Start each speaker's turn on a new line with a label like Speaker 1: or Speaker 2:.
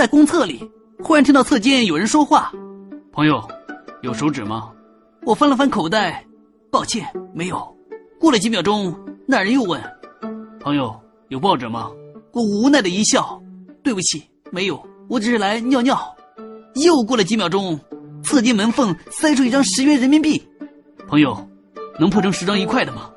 Speaker 1: 在公厕里忽然听到侧间有人说话。
Speaker 2: 朋友有手纸吗？
Speaker 1: 我翻了翻口袋抱歉没有。过了几秒钟那人又问
Speaker 2: 朋友有报纸吗？
Speaker 1: 我无奈的一笑对不起没有我只是来尿尿。又过了几秒钟侧间门缝塞出一张十元人民币。
Speaker 2: 朋友能破成十张一块的吗？